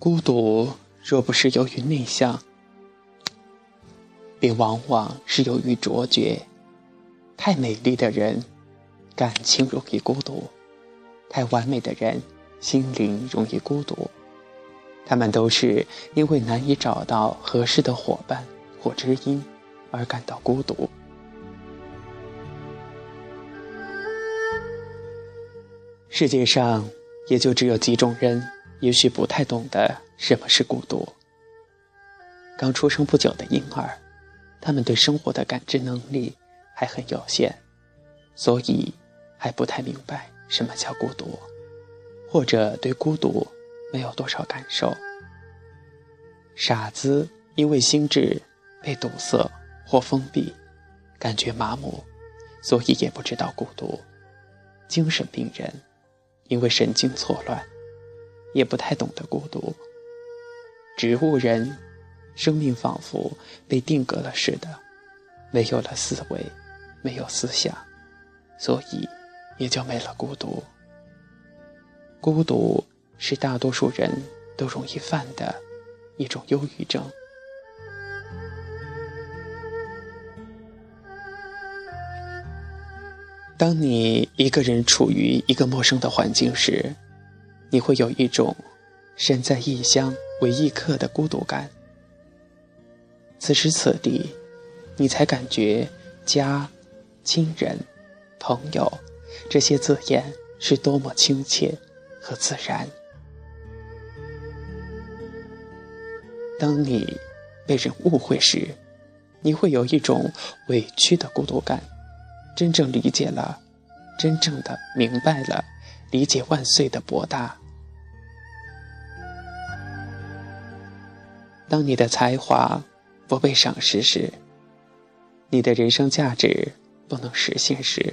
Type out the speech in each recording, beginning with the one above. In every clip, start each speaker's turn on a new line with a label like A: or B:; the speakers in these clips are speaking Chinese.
A: 孤独若不是由于内向，便往往是由于卓绝。太美丽的人，感情容易孤独；太完美的人，心灵容易孤独。他们都是因为难以找到合适的伙伴或知音而感到孤独。世界上也就只有几种人，也许不太懂得什么是孤独。刚出生不久的婴儿，他们对生活的感知能力还很有限，所以还不太明白什么叫孤独，或者对孤独没有多少感受。傻子因为心智被堵塞或封闭，感觉麻木，所以也不知道孤独。精神病人。因为神经错乱，也不太懂得孤独。植物人，生命仿佛被定格了似的，没有了思维，没有思想，所以也就没了孤独。孤独是大多数人都容易犯的一种忧郁症。当你一个人处于一个陌生的环境时，你会有一种身在异乡为异客的孤独感。此时此地，你才感觉家、亲人、朋友这些字眼是多么亲切和自然。当你被人误会时，你会有一种委屈的孤独感。真正理解了，真正的明白了，理解万岁的博大。当你的才华不被赏识时，你的人生价值不能实现时，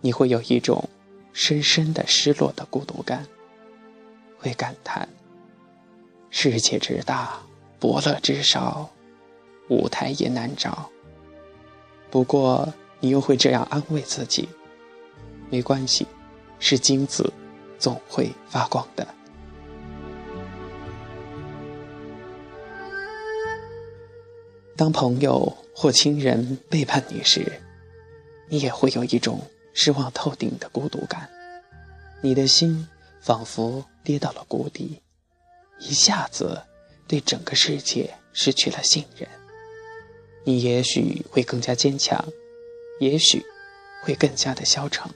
A: 你会有一种深深的失落的孤独感，会感叹：世界之大，伯乐之少，舞台也难找。不过。你又会这样安慰自己：没关系，是金子，总会发光的。当朋友或亲人背叛你时，你也会有一种失望透顶的孤独感，你的心仿佛跌到了谷底，一下子对整个世界失去了信任。你也许会更加坚强。也许会更加的消沉。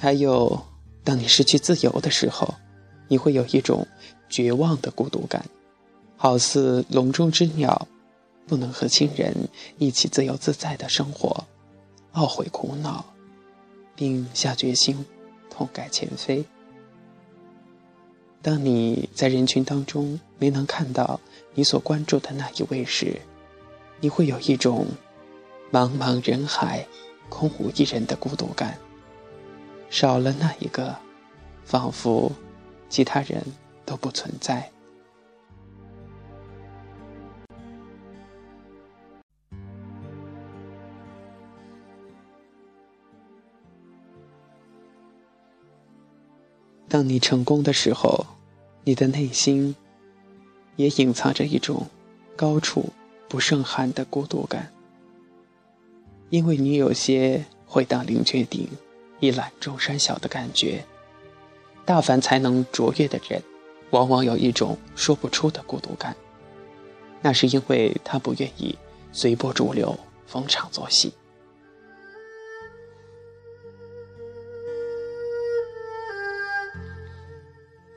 A: 还有，当你失去自由的时候，你会有一种绝望的孤独感，好似笼中之鸟，不能和亲人一起自由自在的生活，懊悔苦恼，并下决心痛改前非。当你在人群当中没能看到你所关注的那一位时，你会有一种茫茫人海空无一人的孤独感。少了那一个，仿佛其他人都不存在。当你成功的时候。你的内心也隐藏着一种高处不胜寒的孤独感，因为你有些会当凌绝顶，一览众山小的感觉。大凡才能卓越的人，往往有一种说不出的孤独感，那是因为他不愿意随波逐流，逢场作戏。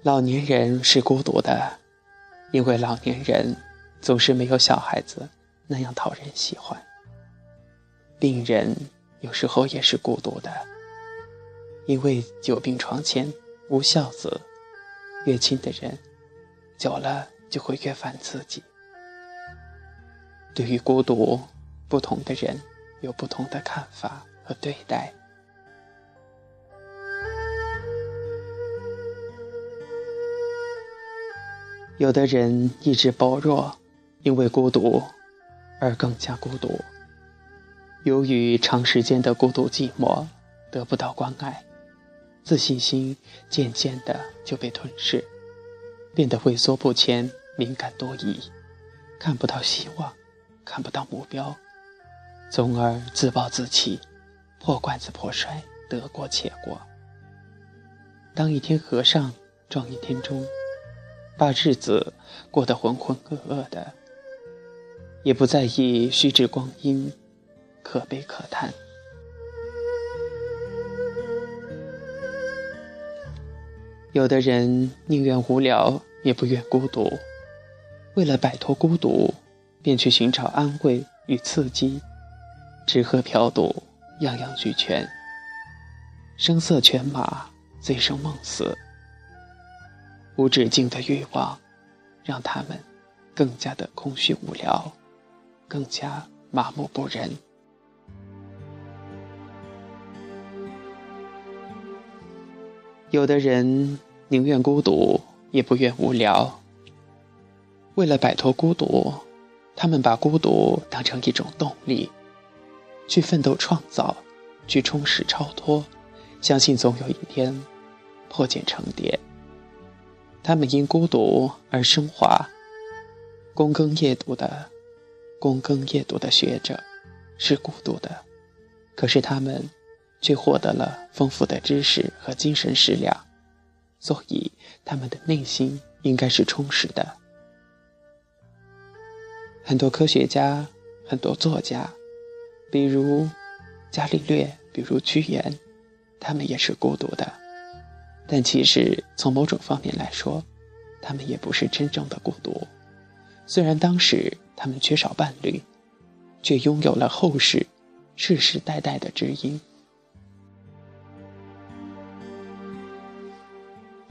A: 老年人是孤独的，因为老年人总是没有小孩子那样讨人喜欢。病人有时候也是孤独的，因为久病床前无孝子，越亲的人，久了就会越烦自己。对于孤独，不同的人有不同的看法和对待。有的人意志薄弱，因为孤独而更加孤独。由于长时间的孤独寂寞，得不到关爱，自信心渐渐的就被吞噬，变得畏缩不前、敏感多疑，看不到希望，看不到目标，从而自暴自弃，破罐子破摔，得过且过。当一天和尚撞一天钟，把日子过得浑浑噩噩的，也不在意虚掷光阴，可悲可叹。有的人宁愿无聊，也不愿孤独。为了摆脱孤独，便去寻找安慰与刺激，吃喝嫖赌，样样俱全。声色犬马，醉生梦死，无止境的欲望，让他们更加的空虚无聊，更加麻木不仁。有的人宁愿孤独，也不愿无聊。为了摆脱孤独，他们把孤独当成一种动力，去奋斗创造，去充实超脱，相信总有一天破茧成蝶。他们因孤独而升华。躬耕夜读的，躬耕夜读的学者是孤独的，可是他们。却获得了丰富的知识和精神食粮，所以他们的内心应该是充实的。很多科学家、很多作家，比如伽利略，比如屈原，他们也是孤独的。但其实从某种方面来说，他们也不是真正的孤独。虽然当时他们缺少伴侣，却拥有了后世世世代代的知音。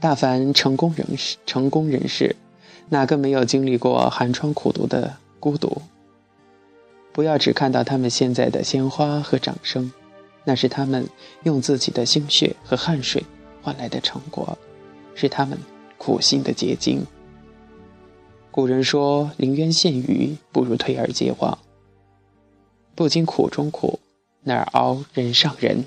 A: 大凡成功人士，成功人士，哪个没有经历过寒窗苦读的孤独？不要只看到他们现在的鲜花和掌声，那是他们用自己的心血和汗水换来的成果，是他们苦心的结晶。古人说：“临渊羡鱼，不如退而结网。”不经苦中苦，哪熬人上人？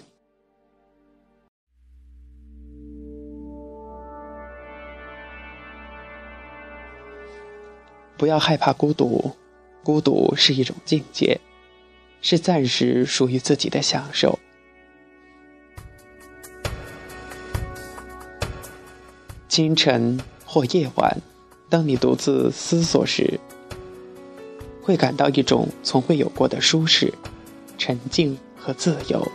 A: 不要害怕孤独，孤独是一种境界，是暂时属于自己的享受。清晨或夜晚，当你独自思索时，会感到一种从未有过的舒适、沉静和自由。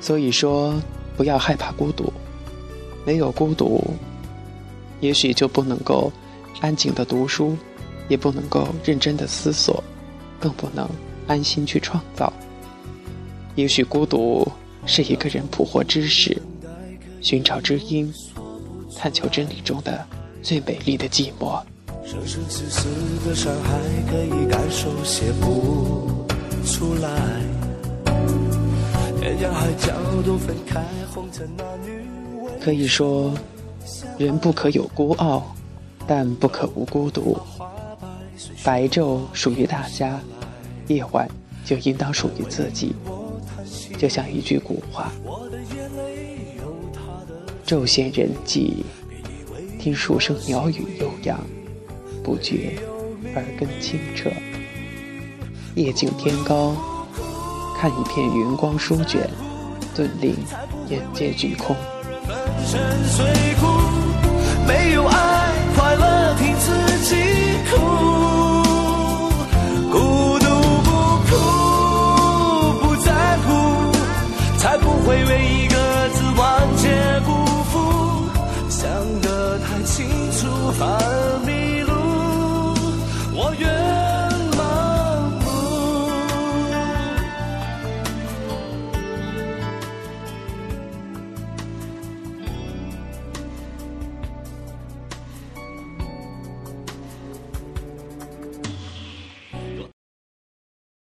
A: 所以说。不要害怕孤独，没有孤独，也许就不能够安静的读书，也不能够认真的思索，更不能安心去创造。也许孤独是一个人捕获知识、寻找知音、探求真理中的最美丽的寂寞。生生死死的伤害可以感受，写不出来。可以说，人不可有孤傲，但不可无孤独。白昼属于大家，夜晚就应当属于自己。就像一句古话：“昼闲人寂，听树声鸟语悠扬，不觉耳根清澈。夜静天高。”看一片云光舒卷，顿令眼界俱空。